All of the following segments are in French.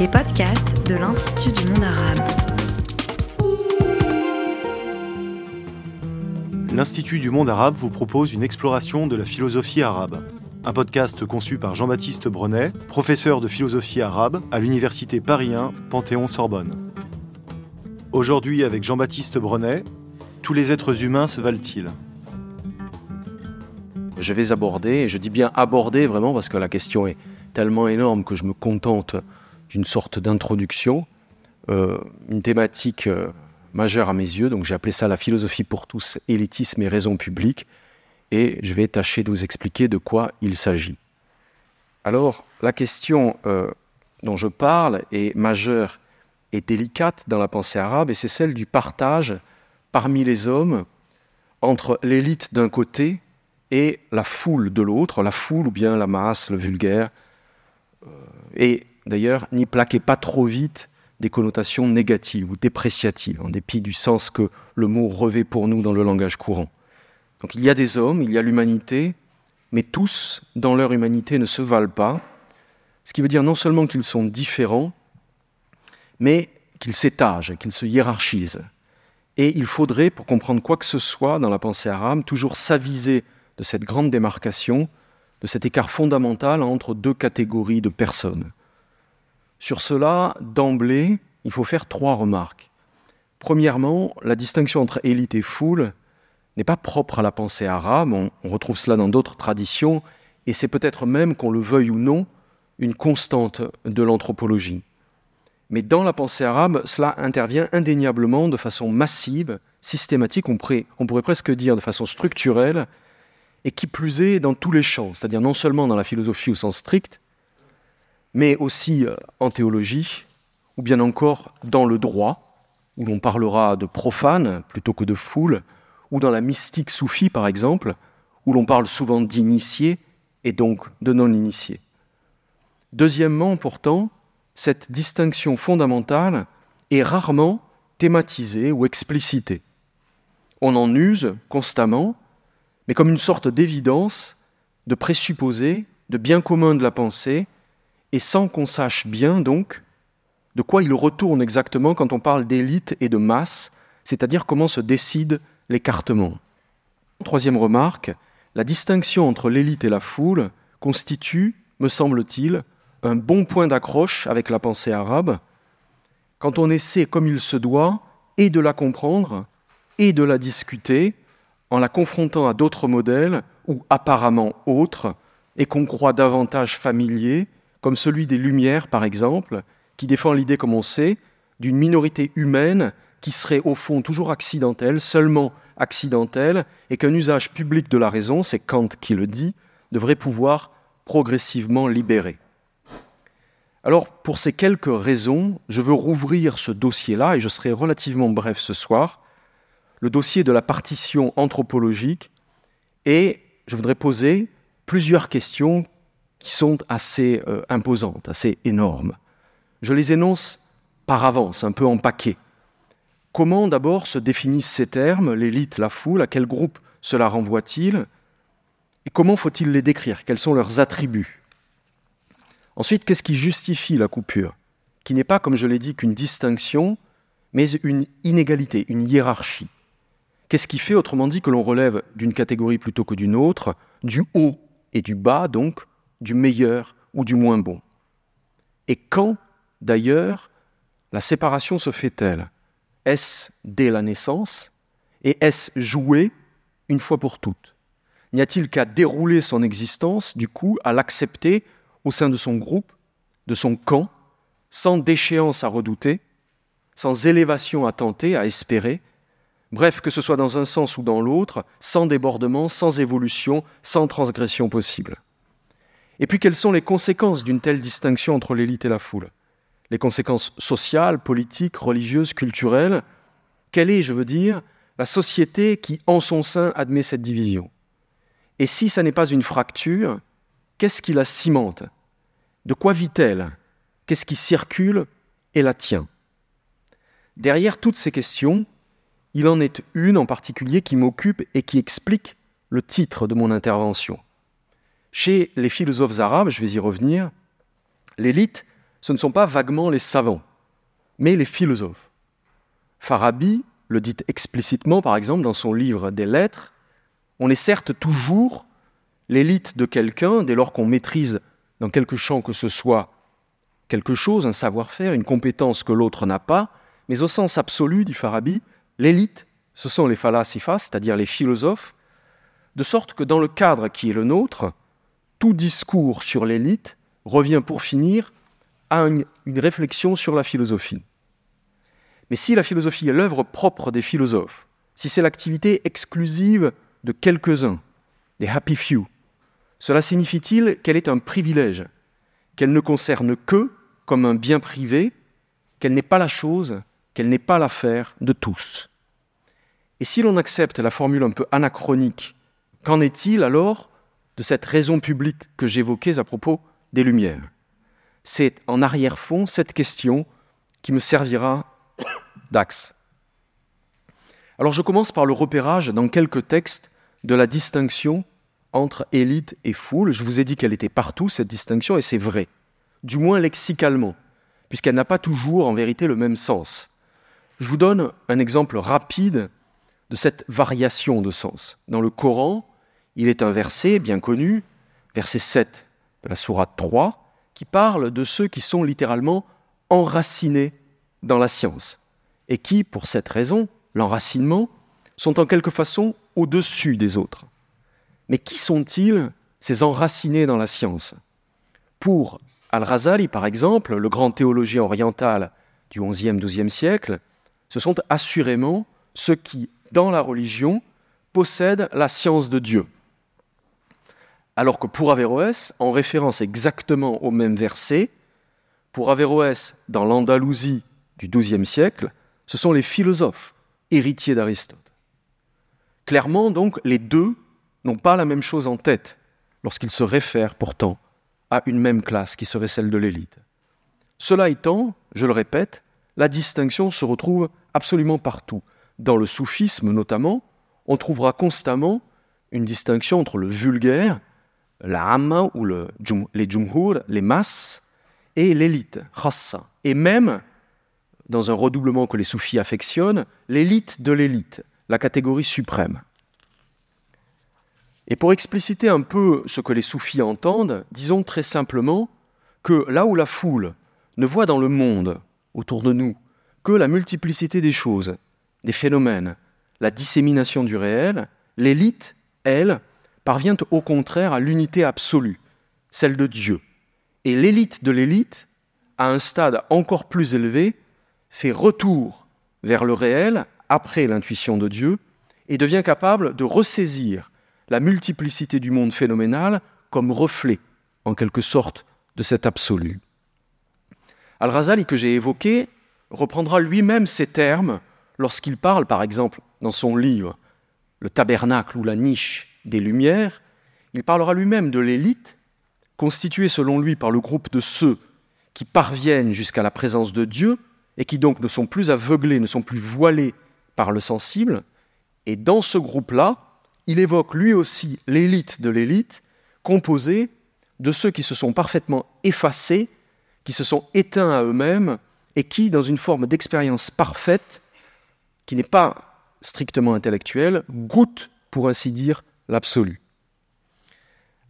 les podcasts de l'Institut du monde arabe. L'Institut du monde arabe vous propose une exploration de la philosophie arabe. Un podcast conçu par Jean-Baptiste Brenet, professeur de philosophie arabe à l'Université Paris 1 Panthéon-Sorbonne. Aujourd'hui, avec Jean-Baptiste Brenet, tous les êtres humains se valent-ils? Je vais aborder, et je dis bien aborder vraiment parce que la question est tellement énorme que je me contente d'une sorte d'introduction, euh, une thématique euh, majeure à mes yeux. Donc j'ai appelé ça la philosophie pour tous, élitisme et raison publique. Et je vais tâcher de vous expliquer de quoi il s'agit. Alors la question euh, dont je parle est majeure et délicate dans la pensée arabe, et c'est celle du partage parmi les hommes entre l'élite d'un côté et la foule de l'autre, la foule ou bien la masse, le vulgaire. Et d'ailleurs, n'y plaquez pas trop vite des connotations négatives ou dépréciatives, en dépit du sens que le mot revêt pour nous dans le langage courant. Donc il y a des hommes, il y a l'humanité, mais tous, dans leur humanité, ne se valent pas, ce qui veut dire non seulement qu'ils sont différents, mais qu'ils s'étagent, qu'ils se hiérarchisent. Et il faudrait, pour comprendre quoi que ce soit dans la pensée arabe, toujours s'aviser de cette grande démarcation, de cet écart fondamental entre deux catégories de personnes. Sur cela, d'emblée, il faut faire trois remarques. Premièrement, la distinction entre élite et foule n'est pas propre à la pensée arabe, on, retrouve cela dans d'autres traditions, et c'est peut-être même, qu'on le veuille ou non, une constante de l'anthropologie. Mais dans la pensée arabe, cela intervient indéniablement de façon massive, systématique, on pourrait, presque dire de façon structurelle, et qui plus est dans tous les champs, c'est-à-dire non seulement dans la philosophie au sens strict, mais aussi euh, en théologie, ou bien encore dans le droit, où l'on parlera de profane plutôt que de foule, ou dans la mystique soufie par exemple, où l'on parle souvent d'initiés et donc de non-initiés. Deuxièmement, pourtant, cette distinction fondamentale est rarement thématisée ou explicitée. On en use constamment, mais comme une sorte d'évidence, de présupposé, de bien commun de la pensée, et sans qu'on sache bien donc de quoi il retourne exactement quand on parle d'élite et de masse, c'est-à-dire comment se décide l'écartement. Troisième remarque, la distinction entre l'élite et la foule constitue, me semble-t-il, un bon point d'accroche avec la pensée arabe, quand on essaie comme il se doit et de la comprendre et de la discuter en la confrontant à d'autres modèles ou apparemment autres et qu'on croit davantage familiers comme celui des Lumières, par exemple, qui défend l'idée, comme on sait, d'une minorité humaine qui serait au fond toujours accidentelle, seulement accidentelle, et qu'un usage public de la raison, c'est Kant qui le dit, devrait pouvoir progressivement libérer. Alors, pour ces quelques raisons, je veux rouvrir ce dossier-là, et je serai relativement bref ce soir, le dossier de la partition anthropologique, et je voudrais poser plusieurs questions qui sont assez euh, imposantes, assez énormes. Je les énonce par avance, un peu en paquet. Comment d'abord se définissent ces termes, l'élite, la foule, à quel groupe cela renvoie-t-il Et comment faut-il les décrire Quels sont leurs attributs? Ensuite, qu'est-ce qui justifie la coupure Qui n'est pas, comme je l'ai dit, qu'une distinction, mais une inégalité, une hiérarchie? Qu'est-ce qui fait, autrement dit, que l'on relève d'une catégorie plutôt que d'une autre, du haut et du bas, donc, du meilleur ou du moins bon. Et quand, d'ailleurs, la séparation se fait-elle? Est-ce dès la naissance? Et est-ce joué une fois pour toutes? N'y a-t-il qu'à dérouler son existence, du coup, à l'accepter au sein de son groupe, de son camp, sans déchéance à redouter, sans élévation à tenter, à espérer, bref, que ce soit dans un sens ou dans l'autre, sans débordement, sans évolution, sans transgression possible et puis quelles sont les conséquences d'une telle distinction entre l'élite et la foule? Les conséquences sociales, politiques, religieuses, culturelles. Quelle est, je veux dire, la société qui, en son sein, admet cette division? Et si ça n'est pas une fracture, qu'est-ce qui la cimente? De quoi vit-elle? Qu'est-ce qui circule et la tient? Derrière toutes ces questions, il en est une en particulier qui m'occupe et qui explique le titre de mon intervention. Chez les philosophes arabes, je vais y revenir, l'élite ce ne sont pas vaguement les savants, mais les philosophes. Farabi le dit explicitement, par exemple, dans son livre des lettres, on est certes toujours l'élite de quelqu'un dès lors qu'on maîtrise dans quelque champ que ce soit quelque chose, un savoir-faire, une compétence que l'autre n'a pas, mais au sens absolu, dit Farabi, l'élite, ce sont les phalasifas, c'est-à-dire les philosophes, de sorte que dans le cadre qui est le nôtre, tout discours sur l'élite revient pour finir à une, réflexion sur la philosophie. Mais si la philosophie est l'œuvre propre des philosophes, si c'est l'activité exclusive de quelques-uns, des happy few, cela signifie-t-il qu'elle est un privilège, qu'elle ne concerne que comme un bien privé, qu'elle n'est pas la chose, qu'elle n'est pas l'affaire de tous Et si l'on accepte la formule un peu anachronique, qu'en est-il alors de cette raison publique que j'évoquais à propos des Lumières C'est en arrière-fond cette question qui me servira d'axe. Alors je commence par le repérage dans quelques textes de la distinction entre élite et foule. Je vous ai dit qu'elle était partout, cette distinction, et c'est vrai, du moins lexicalement, puisqu'elle n'a pas toujours en vérité le même sens. Je vous donne un exemple rapide de cette variation de sens. Dans le Coran, il est un verset bien connu, verset 7 de la sourate 3, qui parle de ceux qui sont littéralement enracinés dans la science et qui, pour cette raison, l'enracinement, sont en quelque façon au-dessus des autres. Mais qui sont-ils, ces enracinés dans la science? Pour Al-Razali, par exemple, le grand théologien oriental du XIe, XIIe siècle, ce sont assurément ceux qui, dans la religion, possèdent la science de Dieu. Alors que pour Averroès, en référence exactement au même verset, pour Averroès, dans l'Andalousie du XIIe siècle, ce sont les philosophes, héritiers d'Aristote. Clairement, donc, les deux n'ont pas la même chose en tête lorsqu'ils se réfèrent pourtant à une même classe qui serait celle de l'élite. Cela étant, je le répète, la distinction se retrouve absolument partout. Dans le soufisme notamment, on trouvera constamment une distinction entre le vulgaire, la amma ou le, les jumhur, les masses, et l'élite, khassa. Et même dans un redoublement que les soufis affectionnent, l'élite de l'élite, la catégorie suprême. Et pour expliciter un peu ce que les soufis entendent, disons très simplement que là où la foule ne voit dans le monde autour de nous que la multiplicité des choses, des phénomènes, la dissémination du réel, l'élite, elle, parvient au contraire à l'unité absolue, celle de Dieu. Et l'élite de l'élite, à un stade encore plus élevé, fait retour vers le réel après l'intuition de Dieu et devient capable de ressaisir la multiplicité du monde phénoménal comme reflet, en quelque sorte, de cet absolu. Al-Razali, que j'ai évoqué, reprendra lui-même ces termes lorsqu'il parle, par exemple, dans son livre Le tabernacle ou la niche des Lumières, il parlera lui-même de l'élite, constituée selon lui par le groupe de ceux qui parviennent jusqu'à la présence de Dieu, et qui donc ne sont plus aveuglés, ne sont plus voilés par le sensible. Et dans ce groupe-là, il évoque lui aussi l'élite de l'élite, composée de ceux qui se sont parfaitement effacés, qui se sont éteints à eux-mêmes, et qui, dans une forme d'expérience parfaite, qui n'est pas strictement intellectuelle, goûtent, pour ainsi dire, l'absolu.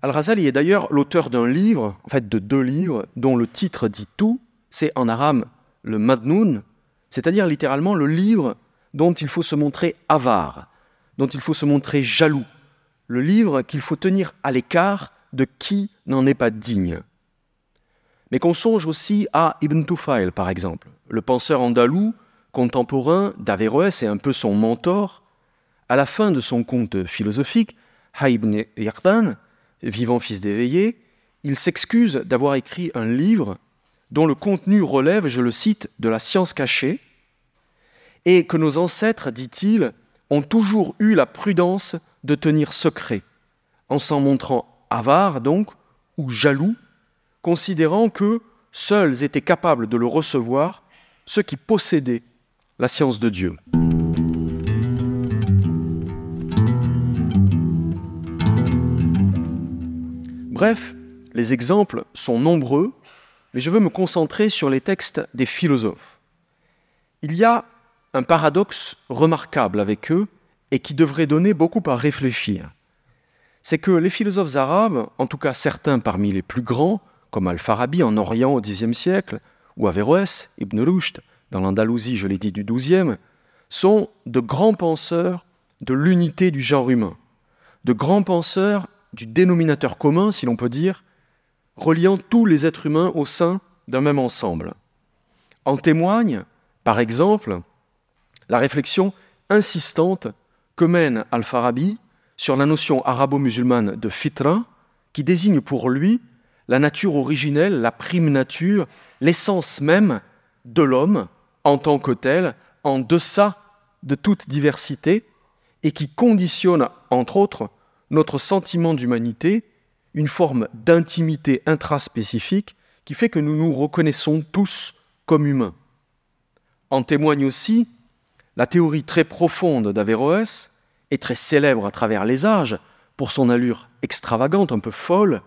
Al-Razali est d'ailleurs l'auteur d'un livre, en fait de deux livres, dont le titre dit tout, c'est en arabe le Madnoun, c'est-à-dire littéralement le livre dont il faut se montrer avare, dont il faut se montrer jaloux, le livre qu'il faut tenir à l'écart de qui n'en est pas digne. Mais qu'on songe aussi à Ibn Tufail, par exemple, le penseur andalou, contemporain d'Averroès et un peu son mentor, à la fin de son conte philosophique, Haïbn Yaqdan, vivant fils d'éveillé, il s'excuse d'avoir écrit un livre dont le contenu relève, je le cite, de la science cachée, et que nos ancêtres, dit-il, ont toujours eu la prudence de tenir secret, en s'en montrant avares donc, ou jaloux, considérant que seuls étaient capables de le recevoir ceux qui possédaient la science de Dieu. Bref, les exemples sont nombreux mais je veux me concentrer sur les textes des philosophes. Il y a un paradoxe remarquable avec eux et qui devrait donner beaucoup à réfléchir. C'est que les philosophes arabes, en tout cas certains parmi les plus grands, comme Al-Farabi en Orient au Xe siècle, ou Averroès, Ibn Rushd, dans l'Andalousie, je l'ai dit, du XIIe, sont de grands penseurs de l'unité du genre humain, de grands penseurs du dénominateur commun, si l'on peut dire, reliant tous les êtres humains au sein d'un même ensemble. En témoigne, par exemple, la réflexion insistante que mène Al-Farabi sur la notion arabo-musulmane de fitra, qui désigne pour lui la nature originelle, la prime nature, l'essence même de l'homme en tant que tel, en deçà de toute diversité, et qui conditionne, entre autres, notre sentiment d'humanité, une forme d'intimité intraspécifique qui fait que nous nous reconnaissons tous comme humains. En témoigne aussi la théorie très profonde d'Averroès, et très célèbre à travers les âges pour son allure extravagante, un peu folle,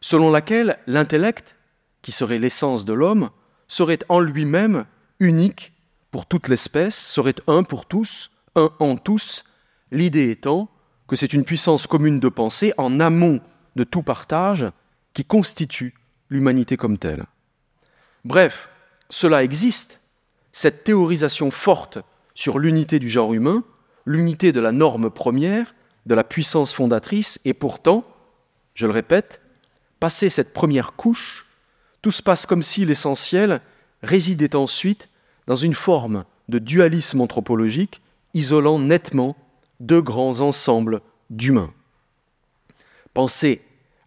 selon laquelle l'intellect, qui serait l'essence de l'homme, serait en lui-même unique pour toute l'espèce, serait un pour tous, un en tous, l'idée étant que c'est une puissance commune de pensée en amont de tout partage qui constitue l'humanité comme telle. Bref, cela existe, cette théorisation forte sur l'unité du genre humain, l'unité de la norme première, de la puissance fondatrice, et pourtant, je le répète, passé cette première couche, tout se passe comme si l'essentiel résidait ensuite dans une forme de dualisme anthropologique isolant nettement deux grands ensembles d'humains. Pensez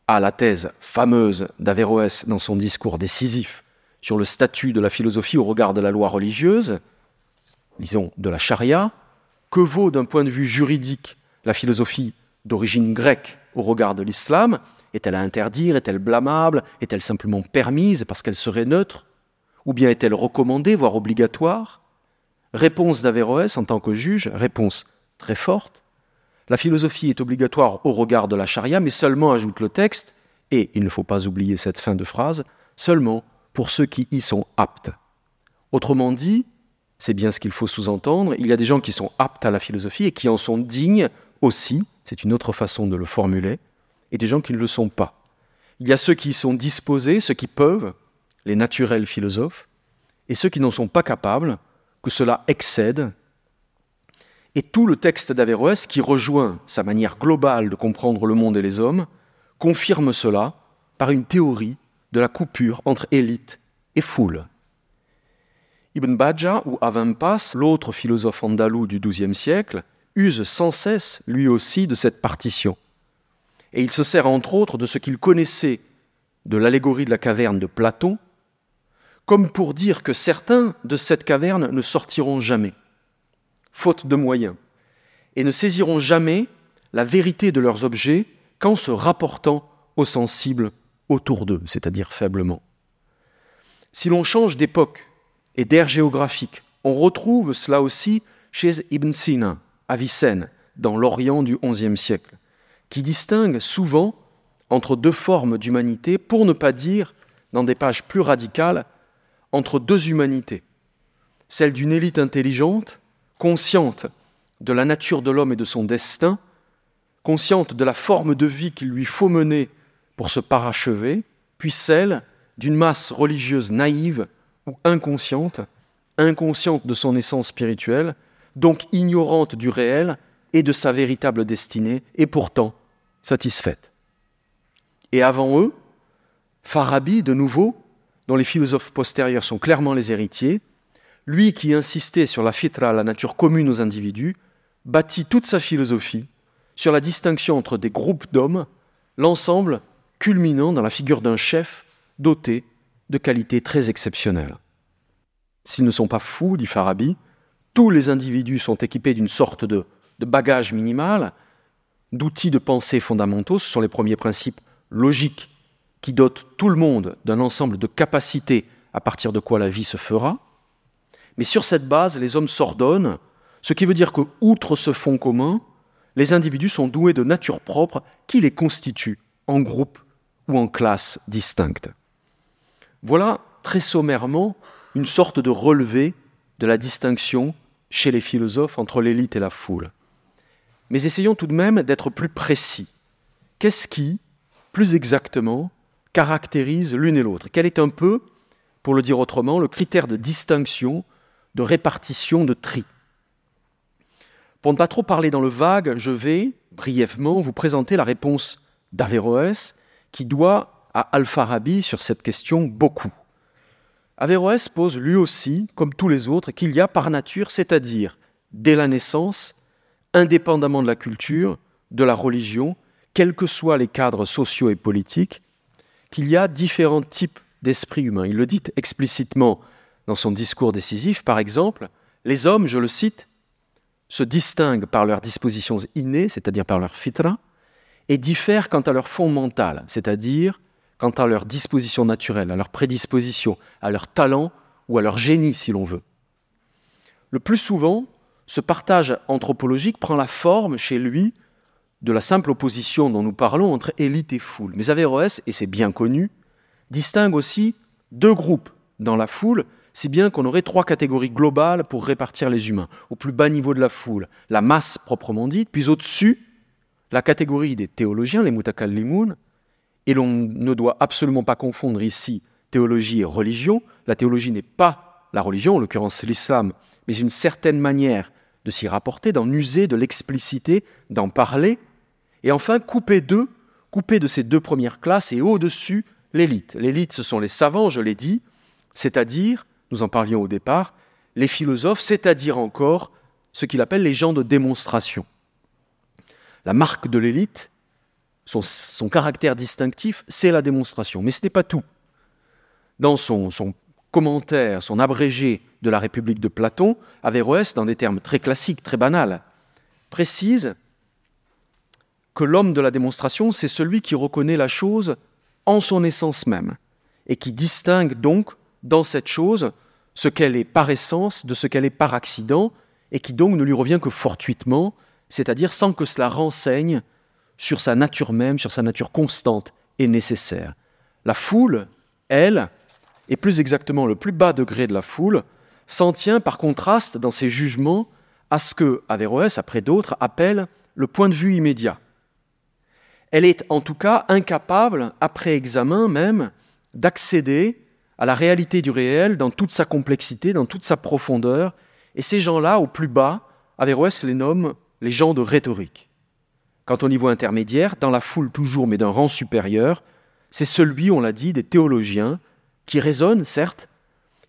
à la thèse fameuse d'Averroès dans son discours décisif sur le statut de la philosophie au regard de la loi religieuse, disons de la charia, que vaut d'un point de vue juridique la philosophie d'origine grecque au regard de l'islam? Est-elle à interdire? Est-elle blâmable? Est-elle simplement permise parce qu'elle serait neutre? Ou bien est-elle recommandée, voire obligatoire? Réponse d'Averroès en tant que juge, réponse très forte. La philosophie est obligatoire au regard de la charia, mais seulement, ajoute le texte, et il ne faut pas oublier cette fin de phrase, seulement pour ceux qui y sont aptes. Autrement dit, c'est bien ce qu'il faut sous-entendre, il y a des gens qui sont aptes à la philosophie et qui en sont dignes aussi, c'est une autre façon de le formuler, et des gens qui ne le sont pas. Il y a ceux qui y sont disposés, ceux qui peuvent, les naturels philosophes, et ceux qui n'en sont pas capables, que cela excède. Et tout le texte d'Averroès, qui rejoint sa manière globale de comprendre le monde et les hommes, confirme cela par une théorie de la coupure entre élite et foule. Ibn Bajjah ou Avampas, l'autre philosophe andalou du XIIe siècle, use sans cesse, lui aussi, de cette partition. Et il se sert entre autres de ce qu'il connaissait de l'allégorie de la caverne de Platon, comme pour dire que certains de cette caverne ne sortiront jamais, faute de moyens, et ne saisiront jamais la vérité de leurs objets qu'en se rapportant aux sensibles autour d'eux, c'est-à-dire faiblement. Si l'on change d'époque et d'air géographique. On retrouve cela aussi chez Ibn Sina, à dans l'Orient du XIe siècle, qui distingue souvent entre deux formes d'humanité, pour ne pas dire, dans des pages plus radicales, entre deux humanités. Celle d'une élite intelligente, consciente de la nature de l'homme et de son destin, consciente de la forme de vie qu'il lui faut mener pour se parachever, puis celle d'une masse religieuse naïve ou inconsciente, inconsciente de son essence spirituelle, donc ignorante du réel et de sa véritable destinée, et pourtant satisfaite. Et avant eux, Farabi, de nouveau, dont les philosophes postérieurs sont clairement les héritiers, lui qui insistait sur la fitra, la nature commune aux individus, bâtit toute sa philosophie sur la distinction entre des groupes d'hommes, l'ensemble culminant dans la figure d'un chef doté de qualités très exceptionnelles. S'ils ne sont pas fous, dit Farabi, tous les individus sont équipés d'une sorte de, de bagage minimal, d'outils de pensée fondamentaux, ce sont les premiers principes logiques qui dotent tout le monde d'un ensemble de capacités à partir de quoi la vie se fera. Mais sur cette base, les hommes s'ordonnent, ce qui veut dire que, outre ce fond commun, les individus sont doués de nature propre qui les constitue en groupe ou en classe distinctes. Voilà très sommairement une sorte de relevé de la distinction chez les philosophes entre l'élite et la foule. Mais essayons tout de même d'être plus précis. Qu'est-ce qui, plus exactement, caractérise l'une et l'autre? Quel est un peu, pour le dire autrement, le critère de distinction, de répartition, de tri Pour ne pas trop parler dans le vague, je vais, brièvement, vous présenter la réponse d'Averroès, qui doit à Al-Farabi sur cette question beaucoup. Averroès pose lui aussi, comme tous les autres, qu'il y a par nature, c'est-à-dire dès la naissance, indépendamment de la culture, de la religion, quels que soient les cadres sociaux et politiques, qu'il y a différents types d'esprits humains. Il le dit explicitement dans son discours décisif, par exemple, les hommes, je le cite, se distinguent par leurs dispositions innées, c'est-à-dire par leur fitra, et diffèrent quant à leur fond mental, c'est-à-dire quant à leur disposition naturelle, à leur prédisposition, à leur talent ou à leur génie, si l'on veut. Le plus souvent, ce partage anthropologique prend la forme chez lui de la simple opposition dont nous parlons entre élite et foule. Mais Averroès, et c'est bien connu, distingue aussi deux groupes dans la foule, si bien qu'on aurait trois catégories globales pour répartir les humains. Au plus bas niveau de la foule, la masse proprement dite, puis au-dessus, la catégorie des théologiens, les mutakallimun, et l'on ne doit absolument pas confondre ici théologie et religion. La théologie n'est pas la religion, en l'occurrence l'islam, mais une certaine manière de s'y rapporter, d'en user, de l'expliciter, d'en parler. Et enfin, couper d'eux, couper de ces deux premières classes et au-dessus l'élite. L'élite, ce sont les savants, je l'ai dit, c'est-à-dire, nous en parlions au départ, les philosophes, c'est-à-dire encore ce qu'il appelle les gens de démonstration. La marque de l'élite, son, caractère distinctif, c'est la démonstration. Mais ce n'est pas tout. Dans son, son, commentaire, son abrégé de la République de Platon, Averroès, dans des termes très classiques, très banals, précise que l'homme de la démonstration, c'est celui qui reconnaît la chose en son essence même, et qui distingue donc dans cette chose ce qu'elle est par essence de ce qu'elle est par accident, et qui donc ne lui revient que fortuitement, c'est-à-dire sans que cela renseigne sur sa nature même, sur sa nature constante et nécessaire. La foule, elle, et plus exactement le plus bas degré de la foule, s'en tient par contraste dans ses jugements à ce que Averroès, après d'autres, appelle le point de vue immédiat. Elle est en tout cas incapable, après examen même, d'accéder à la réalité du réel dans toute sa complexité, dans toute sa profondeur, et ces gens-là, au plus bas, Averroès les nomme les gens de rhétorique. Quant au niveau intermédiaire, dans la foule toujours, mais d'un rang supérieur, c'est celui, on l'a dit, des théologiens, qui raisonnent, certes,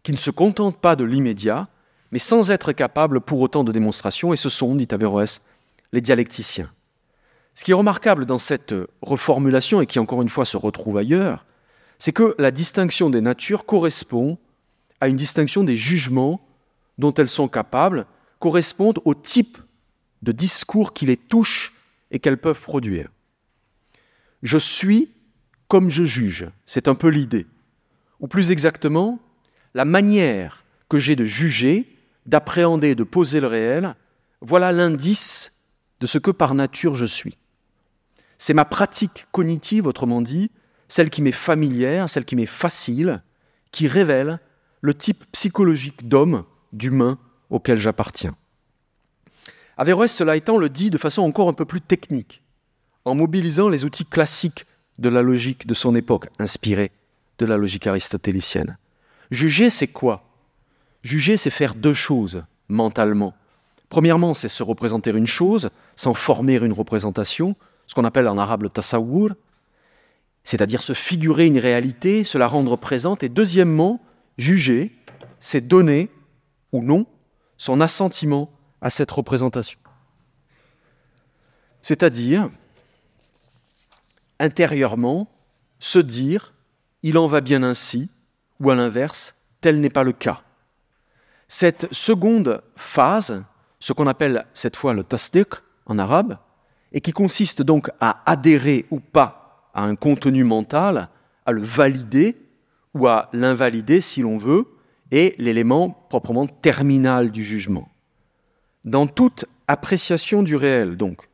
qui ne se contentent pas de l'immédiat, mais sans être capables pour autant de démonstration, et ce sont, dit Averroès, les dialecticiens. Ce qui est remarquable dans cette reformulation, et qui encore une fois se retrouve ailleurs, c'est que la distinction des natures correspond à une distinction des jugements dont elles sont capables, correspondent au type de discours qui les touche et qu'elles peuvent produire. Je suis comme je juge, c'est un peu l'idée. Ou plus exactement, la manière que j'ai de juger, d'appréhender, de poser le réel, voilà l'indice de ce que par nature je suis. C'est ma pratique cognitive, autrement dit, celle qui m'est familière, celle qui m'est facile, qui révèle le type psychologique d'homme, d'humain auquel j'appartiens. Averroès, cela étant, le dit de façon encore un peu plus technique, en mobilisant les outils classiques de la logique de son époque, inspirés de la logique aristotélicienne. Juger, c'est quoi? Juger, c'est faire deux choses mentalement. Premièrement, c'est se représenter une chose sans former une représentation, ce qu'on appelle en arabe le c'est-à-dire se figurer une réalité, se la rendre présente. Et deuxièmement, juger, c'est donner ou non son assentiment à cette représentation. C'est-à-dire, intérieurement, se dire il en va bien ainsi, ou à l'inverse, tel n'est pas le cas. Cette seconde phase, ce qu'on appelle cette fois le tasdiq en arabe, et qui consiste donc à adhérer ou pas à un contenu mental, à le valider ou à l'invalider si l'on veut, est l'élément proprement terminal du jugement dans toute appréciation du réel, donc.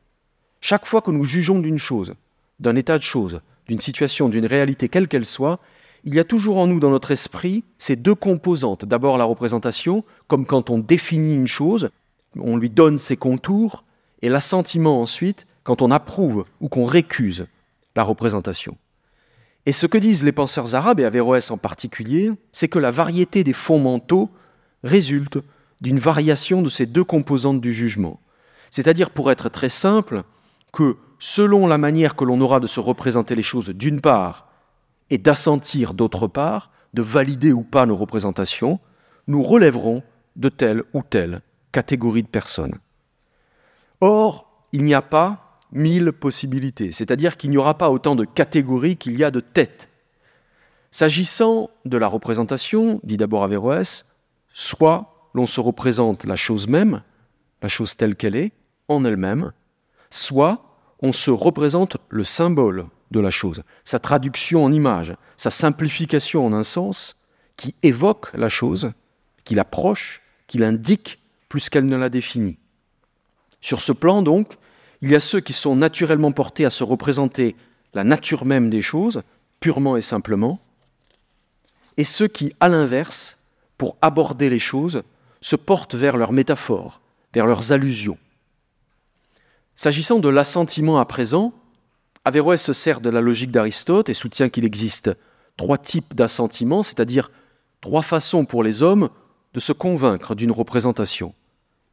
Chaque fois que nous jugeons d'une chose, d'un état de choses, d'une situation, d'une réalité, quelle qu'elle soit, il y a toujours en nous, dans notre esprit, ces deux composantes. D'abord la représentation, comme quand on définit une chose, on lui donne ses contours, et l'assentiment ensuite, quand on approuve ou qu'on récuse la représentation. Et ce que disent les penseurs arabes, et Averroès en particulier, c'est que la variété des fondamentaux résulte d'une variation de ces deux composantes du jugement. C'est-à-dire, pour être très simple, que selon la manière que l'on aura de se représenter les choses d'une part, et d'assentir d'autre part, de valider ou pas nos représentations, nous relèverons de telle ou telle catégorie de personnes. Or, il n'y a pas mille possibilités, c'est-à-dire qu'il n'y aura pas autant de catégories qu'il y a de têtes. S'agissant de la représentation, dit d'abord Averroès, soit l'on se représente la chose même, la chose telle qu'elle est, en elle-même, soit on se représente le symbole de la chose, sa traduction en image, sa simplification en un sens qui évoque la chose, qui l'approche, qui l'indique plus qu'elle ne la définit. Sur ce plan, donc, il y a ceux qui sont naturellement portés à se représenter la nature même des choses, purement et simplement, et ceux qui, à l'inverse, pour aborder les choses, se portent vers leurs métaphores, vers leurs allusions. S'agissant de l'assentiment à présent, Averroès se sert de la logique d'Aristote et soutient qu'il existe trois types d'assentiment, c'est-à-dire trois façons pour les hommes de se convaincre d'une représentation.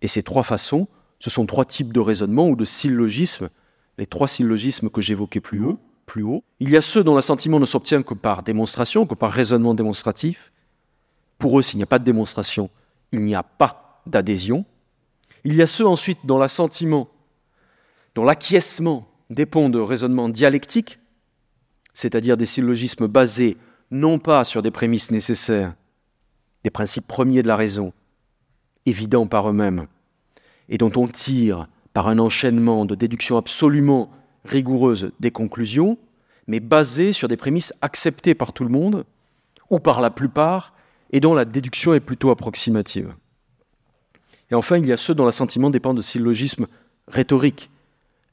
Et ces trois façons, ce sont trois types de raisonnement ou de syllogismes, les trois syllogismes que j'évoquais plus haut, plus haut. Il y a ceux dont l'assentiment ne s'obtient que par démonstration, que par raisonnement démonstratif. Pour eux, s'il n'y a pas de démonstration, il n'y a pas d'adhésion. Il y a ceux ensuite dont l'assentiment, dont l'acquiescement dépend de raisonnements dialectiques, c'est-à-dire des syllogismes basés non pas sur des prémices nécessaires, des principes premiers de la raison, évidents par eux-mêmes, et dont on tire par un enchaînement de déductions absolument rigoureuses des conclusions, mais basées sur des prémices acceptées par tout le monde, ou par la plupart, et dont la déduction est plutôt approximative. Et enfin, il y a ceux dont l'assentiment dépend de syllogismes rhétoriques,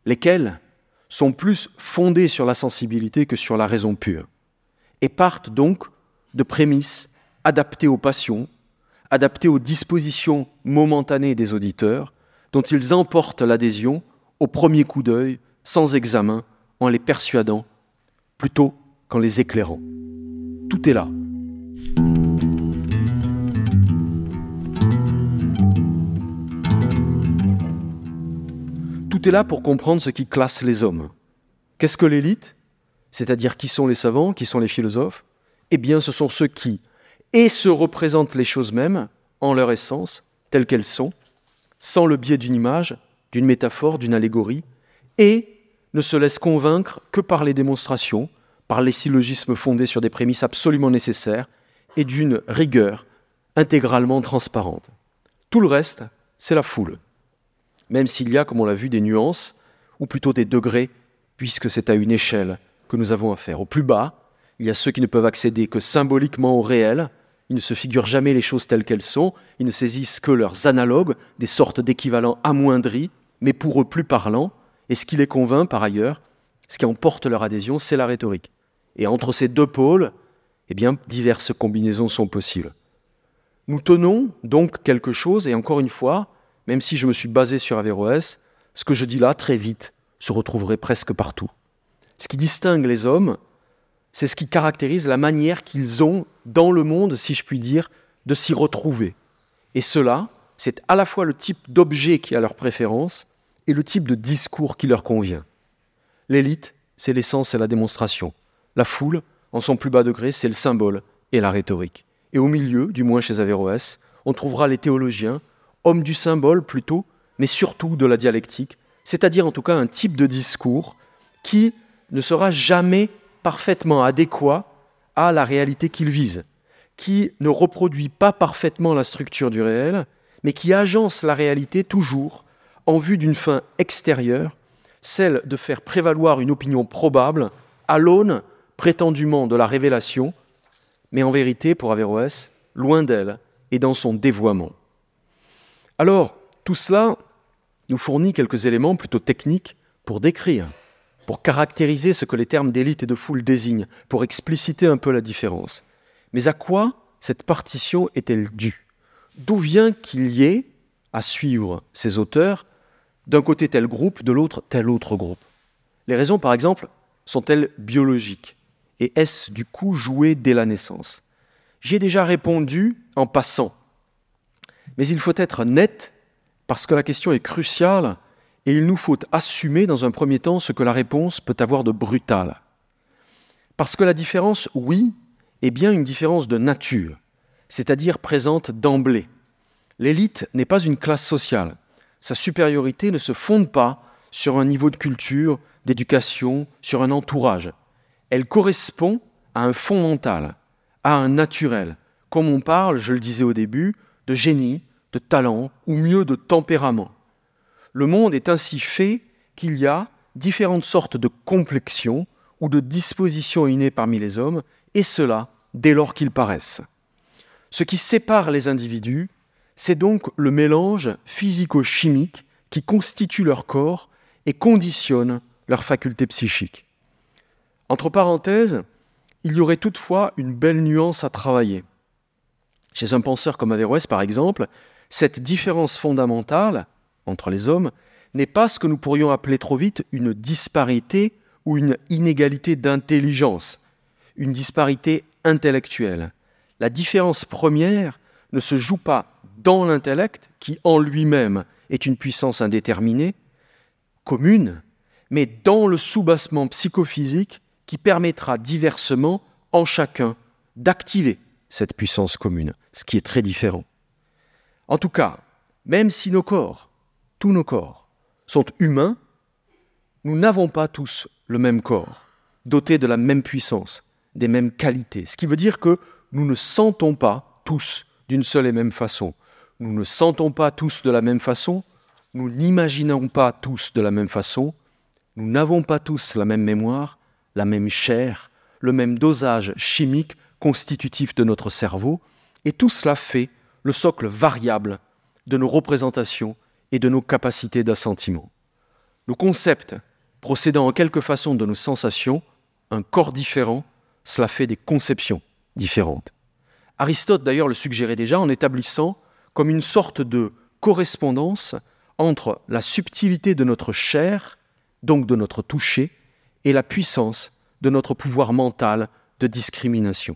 lesquels sont plus fondés sur la sensibilité que sur la raison pure, et partent donc de prémices adaptées aux passions, adaptées aux dispositions momentanées des auditeurs, dont ils emportent l'adhésion au premier coup d'œil, sans examen, en les persuadant, plutôt qu'en les éclairant. Tout est là. Tout est là pour comprendre ce qui classe les hommes. Qu'est-ce que l'élite? C'est-à-dire qui sont les savants, qui sont les philosophes? Eh bien, ce sont ceux qui et se représentent les choses mêmes en leur essence, telles qu'elles sont, sans le biais d'une image, d'une métaphore, d'une allégorie, et ne se laisse convaincre que par les démonstrations, par les syllogismes fondés sur des prémices absolument nécessaires et d'une rigueur intégralement transparente. Tout le reste, c'est la foule, même s'il y a, comme on l'a vu, des nuances, ou plutôt des degrés, puisque c'est à une échelle que nous avons affaire. Au plus bas, il y a ceux qui ne peuvent accéder que symboliquement au réel, ils ne se figurent jamais les choses telles qu'elles sont, ils ne saisissent que leurs analogues, des sortes d'équivalents amoindris, mais pour eux plus parlants, et ce qui les convainc par ailleurs, ce qui emporte leur adhésion, c'est la rhétorique. Et entre ces deux pôles, eh bien, diverses combinaisons sont possibles. Nous tenons donc quelque chose, et encore une fois, même si je me suis basé sur Averroès, ce que je dis là, très vite, se retrouverait presque partout. Ce qui distingue les hommes, c'est ce qui caractérise la manière qu'ils ont dans le monde, si je puis dire, de s'y retrouver. Et cela, c'est à la fois le type d'objet qui a leur préférence et le type de discours qui leur convient. L'élite, c'est l'essence et la démonstration. La foule, en son plus bas degré, c'est le symbole et la rhétorique. Et au milieu, du moins chez Averroès, on trouvera les théologiens, hommes du symbole plutôt, mais surtout de la dialectique, c'est-à-dire en tout cas un type de discours qui ne sera jamais parfaitement adéquat à la réalité qu'il vise, qui ne reproduit pas parfaitement la structure du réel, mais qui agence la réalité toujours en vue d'une fin extérieure, celle de faire prévaloir une opinion probable à l'aune prétendument de la révélation, mais en vérité, pour Averroès, loin d'elle et dans son dévoiement. Alors, tout cela nous fournit quelques éléments plutôt techniques pour décrire pour caractériser ce que les termes d'élite et de foule désignent, pour expliciter un peu la différence. Mais à quoi cette partition est-elle due? D'où vient qu'il y ait, à suivre ces auteurs, d'un côté tel groupe, de l'autre tel autre groupe? Les raisons, par exemple, sont-elles biologiques? Et est-ce du coup joué dès la naissance? J'y ai déjà répondu en passant. Mais il faut être net parce que la question est cruciale et il nous faut assumer dans un premier temps ce que la réponse peut avoir de brutal. Parce que la différence, oui, est bien une différence de nature, c'est-à-dire présente d'emblée. L'élite n'est pas une classe sociale. Sa supériorité ne se fonde pas sur un niveau de culture, d'éducation, sur un entourage. Elle correspond à un fond mental, à un naturel, comme on parle, je le disais au début, de génie, de talent, ou mieux de tempérament. Le monde est ainsi fait qu'il y a différentes sortes de complexions ou de dispositions innées parmi les hommes, et cela dès lors qu'ils paraissent. Ce qui sépare les individus, c'est donc le mélange physico-chimique qui constitue leur corps et conditionne leurs facultés psychiques. Entre parenthèses, il y aurait toutefois une belle nuance à travailler. Chez un penseur comme Averroès, par exemple, cette différence fondamentale entre les hommes n'est pas ce que nous pourrions appeler trop vite une disparité ou une inégalité d'intelligence, une disparité intellectuelle. La différence première ne se joue pas dans l'intellect, qui en lui-même est une puissance indéterminée, commune, mais dans le soubassement psychophysique qui permettra diversement en chacun d'activer cette puissance commune, ce qui est très différent. En tout cas, même si nos corps, tous nos corps, sont humains, nous n'avons pas tous le même corps, doté de la même puissance, des mêmes qualités, ce qui veut dire que nous ne sentons pas tous d'une seule et même façon. Nous ne sentons pas tous de la même façon, nous n'imaginons pas tous de la même façon, nous n'avons pas tous la même mémoire, la même chair, le même dosage chimique constitutif de notre cerveau, et tout cela fait le socle variable de nos représentations et de nos capacités d'assentiment. Nos concepts procédant en quelque façon de nos sensations, un corps différent, cela fait des conceptions différentes. Aristote d'ailleurs le suggérait déjà en établissant comme une sorte de correspondance entre la subtilité de notre chair, donc de notre toucher, et la puissance de notre pouvoir mental de discrimination.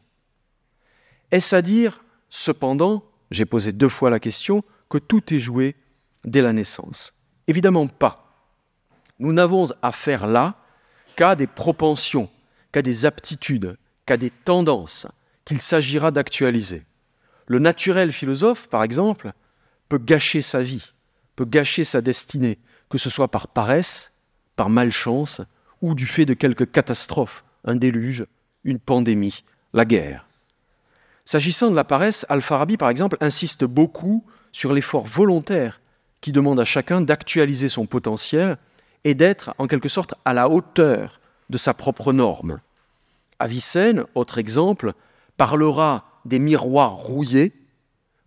Est-ce à dire, cependant, j'ai posé deux fois la question, que tout est joué dès la naissance Évidemment pas. Nous n'avons affaire là qu'à des propensions, qu'à des aptitudes, qu'à des tendances qu'il s'agira d'actualiser. Le naturel philosophe, par exemple, peut gâcher sa vie, peut gâcher sa destinée, que ce soit par paresse, par malchance ou du fait de quelque catastrophe, un déluge, une pandémie, la guerre. S'agissant de la paresse, Al-Farabi, par exemple, insiste beaucoup sur l'effort volontaire qui demande à chacun d'actualiser son potentiel et d'être en quelque sorte à la hauteur de sa propre norme. Avicenne, autre exemple, parlera des miroirs rouillés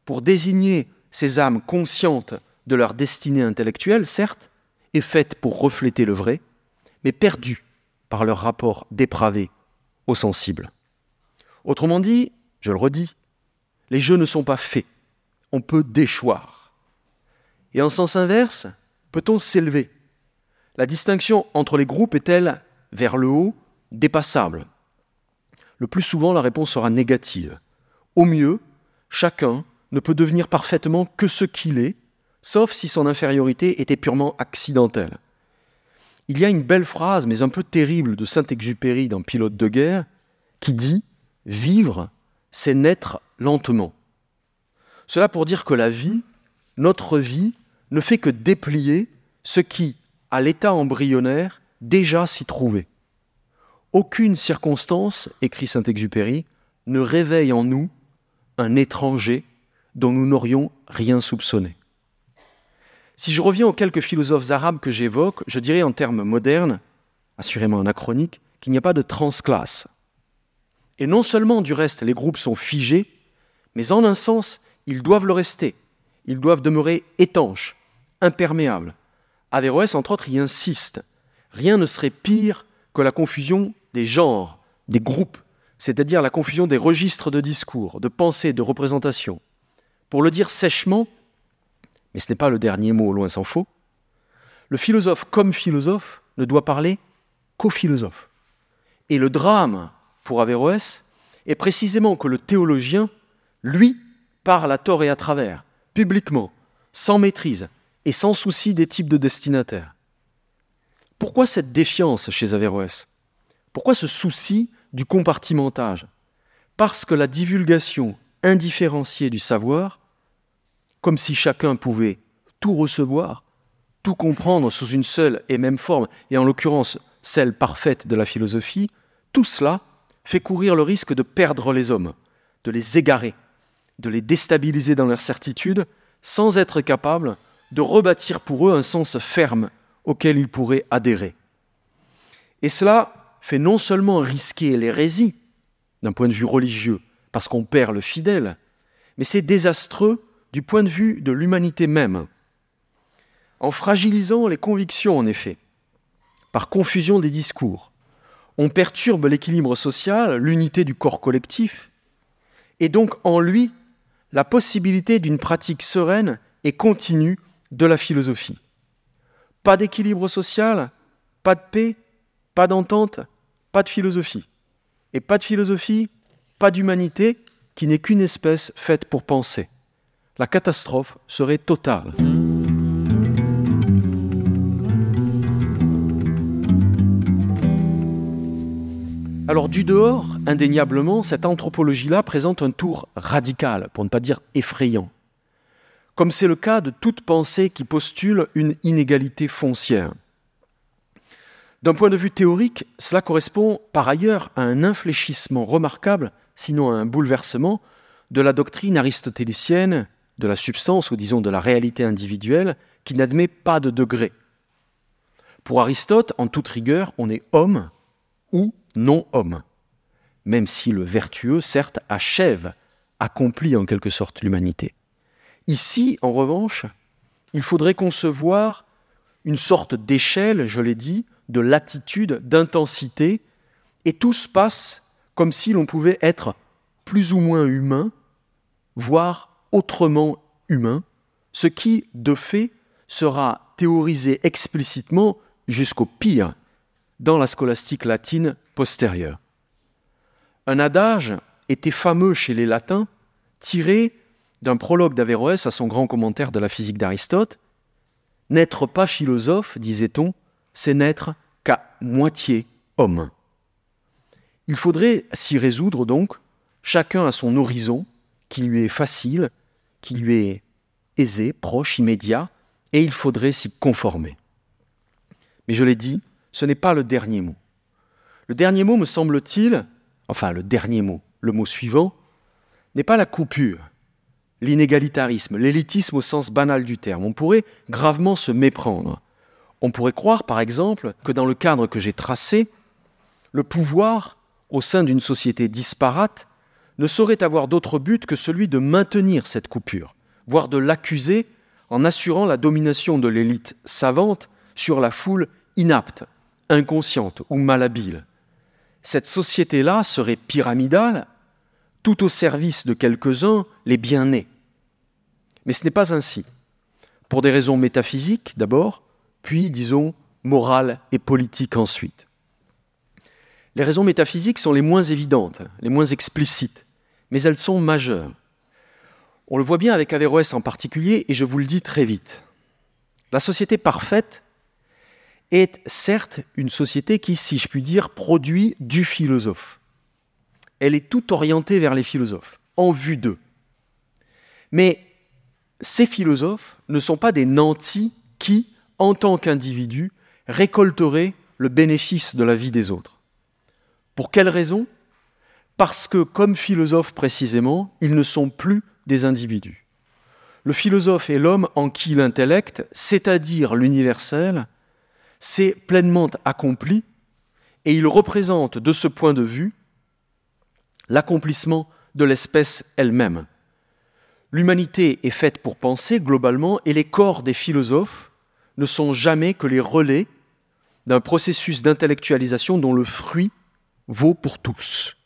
pour désigner ces âmes conscientes de leur destinée intellectuelle, certes, et faites pour refléter le vrai, mais perdues par leur rapport dépravé au sensible. Autrement dit, je le redis, les jeux ne sont pas faits, on peut déchoir. Et en sens inverse, peut-on s'élever? La distinction entre les groupes est-elle, vers le haut, dépassable? Le plus souvent la réponse sera négative. Au mieux, chacun ne peut devenir parfaitement que ce qu'il est, sauf si son infériorité était purement accidentelle. Il y a une belle phrase, mais un peu terrible, de Saint-Exupéry dans Pilote de guerre, qui dit Vivre, c'est naître lentement. Cela pour dire que la vie, notre vie, ne fait que déplier ce qui, à l'état embryonnaire, déjà s'y trouvait. Aucune circonstance, écrit Saint-Exupéry, ne réveille en nous un étranger dont nous n'aurions rien soupçonné. Si je reviens aux quelques philosophes arabes que j'évoque, je dirais en termes modernes, assurément anachroniques, qu'il n'y a pas de transclasse. Et non seulement du reste les groupes sont figés, mais en un sens, ils doivent le rester. Ils doivent demeurer étanches, imperméables. Averroès, entre autres, y insiste. rien ne serait pire que la confusion des genres, des groupes, c'est-à-dire la confusion des registres de discours, de pensée, de représentation. Pour le dire sèchement, mais ce n'est pas le dernier mot, loin s'en faut, le philosophe comme philosophe ne doit parler qu'au philosophe. Et le drame pour Averroès est précisément que le théologien, lui, parle à tort et à travers, publiquement, sans maîtrise et sans souci des types de destinataires. Pourquoi cette défiance chez Averroès? Pourquoi ce souci du compartimentage? Parce que la divulgation indifférenciée du savoir, comme si chacun pouvait tout recevoir, tout comprendre sous une seule et même forme, et en l'occurrence celle parfaite de la philosophie, tout cela fait courir le risque de perdre les hommes, de les égarer, de les déstabiliser dans leur certitude, sans être capable de rebâtir pour eux un sens ferme auquel ils pourraient adhérer. Et cela fait non seulement risquer l'hérésie d'un point de vue religieux, parce qu'on perd le fidèle, mais c'est désastreux du point de vue de l'humanité même, en fragilisant les convictions en effet, par confusion des discours. On perturbe l'équilibre social, l'unité du corps collectif, et donc en lui la possibilité d'une pratique sereine et continue de la philosophie. Pas d'équilibre social, pas de paix, pas d'entente, pas de philosophie. Et pas de philosophie, pas d'humanité qui n'est qu'une espèce faite pour penser. La catastrophe serait totale. Alors du dehors, indéniablement, cette anthropologie-là présente un tour radical, pour ne pas dire effrayant, comme c'est le cas de toute pensée qui postule une inégalité foncière. D'un point de vue théorique, cela correspond par ailleurs à un infléchissement remarquable, sinon à un bouleversement, de la doctrine aristotélicienne de la substance, ou disons de la réalité individuelle, qui n'admet pas de degré. Pour Aristote, en toute rigueur, on est homme ou non-homme, même si le vertueux, certes, achève, accomplit en quelque sorte l'humanité. Ici, en revanche, il faudrait concevoir une sorte d'échelle, je l'ai dit, de latitude, d'intensité, et tout se passe comme si l'on pouvait être plus ou moins humain, voire autrement humain, ce qui, de fait, sera théorisé explicitement jusqu'au pire dans la scolastique latine Un adage était fameux chez les latins, tiré d'un prologue d'Averroès à son grand commentaire de la physique d'Aristote. N'être pas philosophe, disait-on, c'est n'être qu'à moitié homme. Il faudrait s'y résoudre donc, chacun à son horizon, qui lui est facile, qui lui est aisé, proche, immédiat, et il faudrait s'y conformer. Mais je l'ai dit, ce n'est pas le dernier mot. Le dernier mot, me semble-t-il, enfin le dernier mot, le mot suivant, n'est pas la coupure, l'inégalitarisme, l'élitisme au sens banal du terme. On pourrait gravement se méprendre. On pourrait croire, par exemple, que dans le cadre que j'ai tracé, le pouvoir, au sein d'une société disparate, ne saurait avoir d'autre but que celui de maintenir cette coupure, voire de l'accuser en assurant la domination de l'élite savante sur la foule inapte, inconsciente ou malhabile. Cette société-là serait pyramidale, tout au service de quelques-uns, les bien-nés. Mais ce n'est pas ainsi. Pour des raisons métaphysiques d'abord, puis, disons, morales et politiques ensuite. Les raisons métaphysiques sont les moins évidentes, les moins explicites, mais elles sont majeures. On le voit bien avec Averroès en particulier, et je vous le dis très vite. La société parfaite est certes une société qui, si je puis dire, produit du philosophe. Elle est tout orientée vers les philosophes, en vue d'eux. Mais ces philosophes ne sont pas des nantis qui, en tant qu'individus, récolteraient le bénéfice de la vie des autres. Pour quelle raison? Parce que, comme philosophes précisément, ils ne sont plus des individus. Le philosophe est l'homme en qui l'intellect, c'est-à-dire l'universel, s'est pleinement accompli et il représente de ce point de vue l'accomplissement de l'espèce elle-même. L'humanité est faite pour penser globalement et les corps des philosophes ne sont jamais que les relais d'un processus d'intellectualisation dont le fruit vaut pour tous.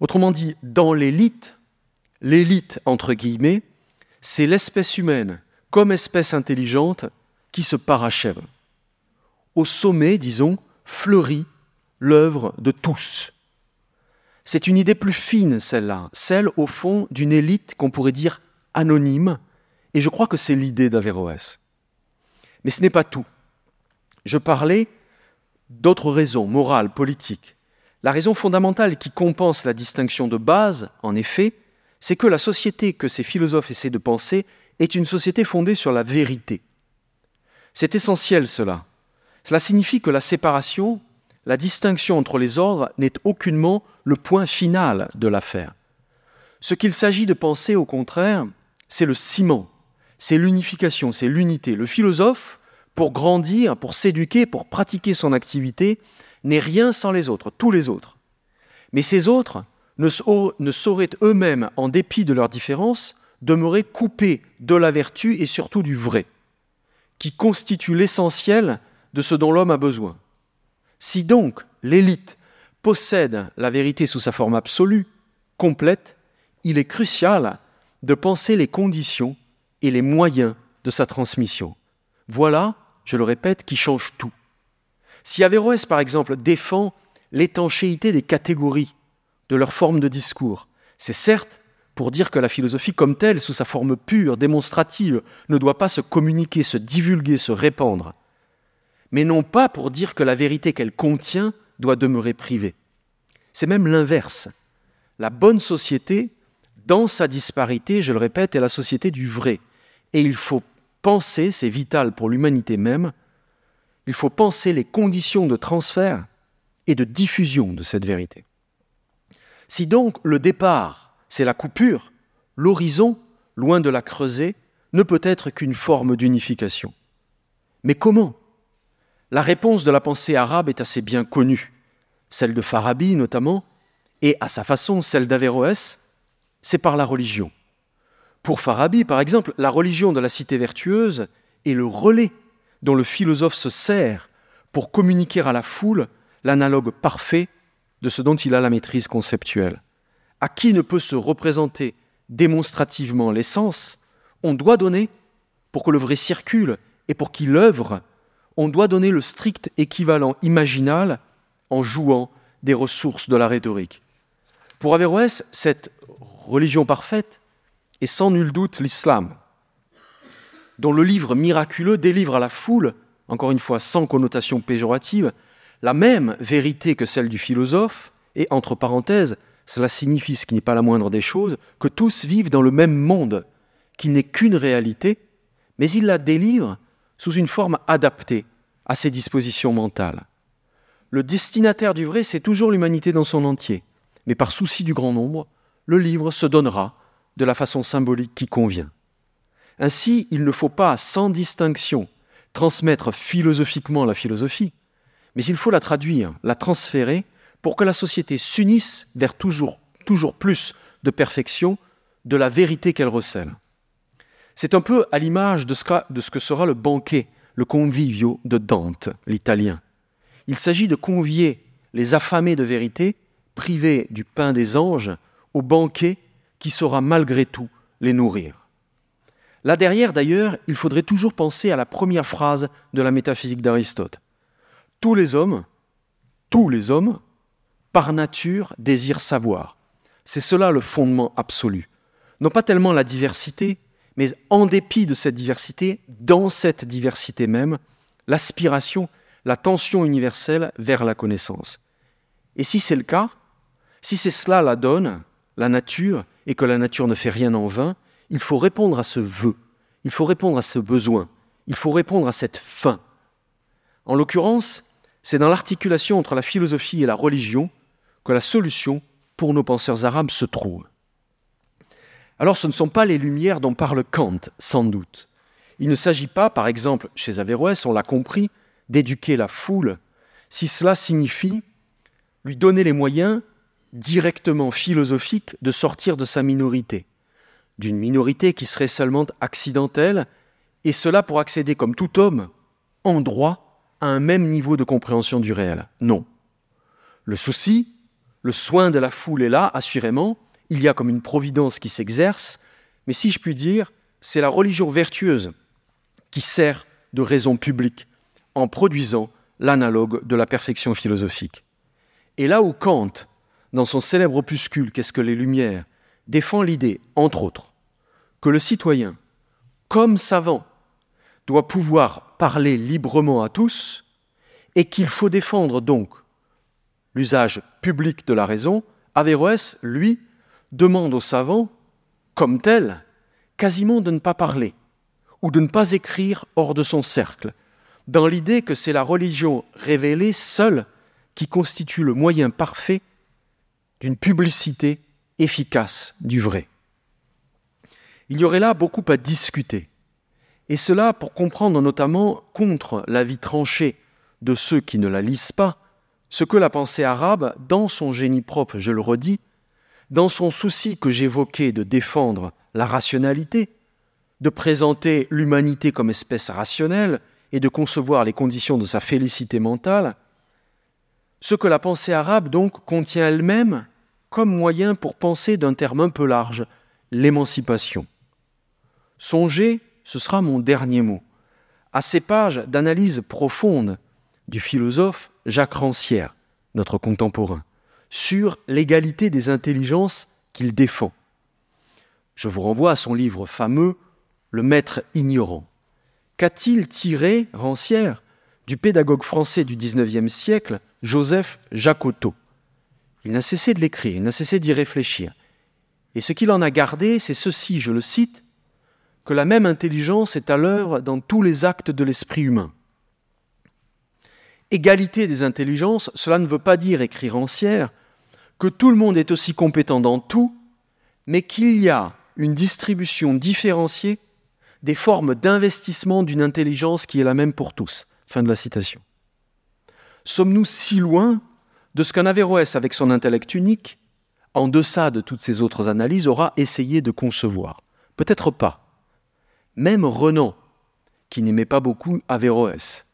Autrement dit, dans l'élite, l'élite entre guillemets, c'est l'espèce humaine comme espèce intelligente qui se parachève. Au sommet, disons, fleurit l'œuvre de tous. C'est une idée plus fine, celle-là, celle au fond d'une élite qu'on pourrait dire anonyme, et je crois que c'est l'idée d'Averroès. Mais ce n'est pas tout. Je parlais d'autres raisons, morales, politiques. La raison fondamentale qui compense la distinction de base, en effet, c'est que la société que ces philosophes essaient de penser est une société fondée sur la vérité. C'est essentiel cela. Cela signifie que la séparation, la distinction entre les ordres n'est aucunement le point final de l'affaire. Ce qu'il s'agit de penser, au contraire, c'est le ciment, c'est l'unification, c'est l'unité. Le philosophe, pour grandir, pour s'éduquer, pour pratiquer son activité, n'est rien sans les autres, tous les autres. Mais ces autres ne, sauraient eux-mêmes, en dépit de leurs différences, demeurer coupés de la vertu et surtout du vrai, qui constitue l'essentiel de ce dont l'homme a besoin. Si donc l'élite possède la vérité sous sa forme absolue, complète, il est crucial de penser les conditions et les moyens de sa transmission. Voilà, je le répète, qui change tout. Si Averroès, par exemple, défend l'étanchéité des catégories, de leur forme de discours, c'est certes pour dire que la philosophie comme telle, sous sa forme pure, démonstrative, ne doit pas se communiquer, se divulguer, se répandre, mais non pas pour dire que la vérité qu'elle contient doit demeurer privée. C'est même l'inverse. La bonne société, dans sa disparité, je le répète, est la société du vrai. Et il faut penser, c'est vital pour l'humanité même, il faut penser les conditions de transfert et de diffusion de cette vérité. Si donc le départ, c'est la coupure, l'horizon, loin de la creuser, ne peut être qu'une forme d'unification. Mais comment? La réponse de la pensée arabe est assez bien connue, celle de Farabi notamment, et à sa façon celle d'Averroès, c'est par la religion. Pour Farabi, par exemple, la religion de la cité vertueuse est le relais dont le philosophe se sert pour communiquer à la foule l'analogue parfait de ce dont il a la maîtrise conceptuelle. À qui ne peut se représenter démonstrativement l'essence, on doit donner, pour que le vrai circule et pour qu'il œuvre, on doit donner le strict équivalent imaginal en jouant des ressources de la rhétorique. Pour Averroès, cette religion parfaite est sans nul doute l'islam, dont le livre miraculeux délivre à la foule, encore une fois sans connotation péjorative, la même vérité que celle du philosophe, et entre parenthèses, cela signifie, ce qui n'est pas la moindre des choses, que tous vivent dans le même monde, qui n'est qu'une réalité, mais il la délivre sous une forme adaptée à ses dispositions mentales. Le destinataire du vrai, c'est toujours l'humanité dans son entier, mais par souci du grand nombre, le livre se donnera de la façon symbolique qui convient. Ainsi, il ne faut pas, sans distinction, transmettre philosophiquement la philosophie, mais il faut la traduire, la transférer, pour que la société s'unisse vers toujours, toujours plus de perfection, de la vérité qu'elle recèle. C'est un peu à l'image de ce que sera le banquet, le convivio de Dante, l'italien. Il s'agit de convier les affamés de vérité, privés du pain des anges, au banquet qui saura malgré tout les nourrir. Là derrière, d'ailleurs, il faudrait toujours penser à la première phrase de la métaphysique d'Aristote. Tous les hommes, tous les hommes, par nature, désirent savoir. C'est cela le fondement absolu. Non pas tellement la diversité, mais en dépit de cette diversité, dans cette diversité même, l'aspiration, la tension universelle vers la connaissance. Et si c'est le cas, si c'est cela la donne, la nature, et que la nature ne fait rien en vain, il faut répondre à ce vœu, il faut répondre à ce besoin, il faut répondre à cette fin. En l'occurrence, c'est dans l'articulation entre la philosophie et la religion que la solution pour nos penseurs arabes se trouve. Alors ce ne sont pas les lumières dont parle Kant, sans doute. Il ne s'agit pas, par exemple, chez Averroès, on l'a compris, d'éduquer la foule, si cela signifie lui donner les moyens directement philosophiques de sortir de sa minorité, d'une minorité qui serait seulement accidentelle, et cela pour accéder comme tout homme, en droit, à un même niveau de compréhension du réel. Non. Le souci, le soin de la foule est là, assurément, il y a comme une providence qui s'exerce, mais si je puis dire, c'est la religion vertueuse qui sert de raison publique en produisant l'analogue de la perfection philosophique. Et là où Kant, dans son célèbre opuscule Qu'est-ce que les Lumières, défend l'idée, entre autres, que le citoyen, comme savant, doit pouvoir parler librement à tous, et qu'il faut défendre donc l'usage public de la raison, Averroès, lui, demande aux savants, comme tel, quasiment de ne pas parler ou de ne pas écrire hors de son cercle, dans l'idée que c'est la religion révélée seule qui constitue le moyen parfait d'une publicité efficace du vrai. Il y aurait là beaucoup à discuter, et cela pour comprendre notamment contre l'avis tranché de ceux qui ne la lisent pas, ce que la pensée arabe, dans son génie propre, je le redis, dans son souci que j'évoquais de défendre la rationalité, de présenter l'humanité comme espèce rationnelle et de concevoir les conditions de sa félicité mentale, ce que la pensée arabe donc contient elle-même comme moyen pour penser d'un terme un peu large, l'émancipation. Songez, ce sera mon dernier mot, à ces pages d'analyse profonde du philosophe Jacques Rancière, notre contemporain, sur l'égalité des intelligences qu'il défend. Je vous renvoie à son livre fameux Le Maître ignorant. Qu'a-t-il tiré, Rancière, du pédagogue français du XIXe siècle, Joseph Jacotot? Il n'a cessé de l'écrire, il n'a cessé d'y réfléchir. Et ce qu'il en a gardé, c'est ceci, je le cite, que la même intelligence est à l'œuvre dans tous les actes de l'esprit humain. Égalité des intelligences, cela ne veut pas dire, écrit Rancière, que tout le monde est aussi compétent dans tout, mais qu'il y a une distribution différenciée des formes d'investissement d'une intelligence qui est la même pour tous. Fin de la citation. Sommes-nous si loin de ce qu'un Averroès, avec son intellect unique, en deçà de toutes ces autres analyses, aura essayé de concevoir? Peut-être pas. Même Renan, qui n'aimait pas beaucoup Averroès,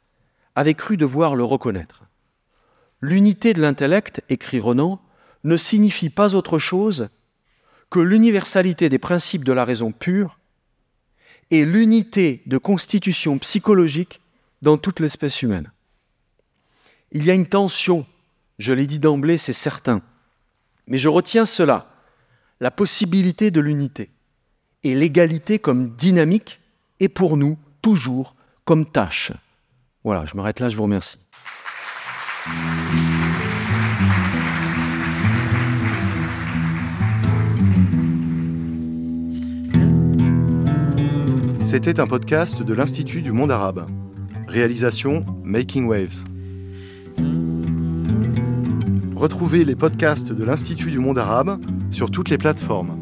avait cru devoir le reconnaître. L'unité de l'intellect, écrit Renan, ne signifie pas autre chose que l'universalité des principes de la raison pure et l'unité de constitution psychologique dans toute l'espèce humaine. Il y a une tension, je l'ai dit d'emblée, c'est certain, mais je retiens cela, la possibilité de l'unité et l'égalité comme dynamique et pour nous toujours comme tâche. Voilà, je m'arrête là, je vous remercie. C'était un podcast de l'Institut du monde arabe. Réalisation Making Waves. Retrouvez les podcasts de l'Institut du monde arabe sur toutes les plateformes.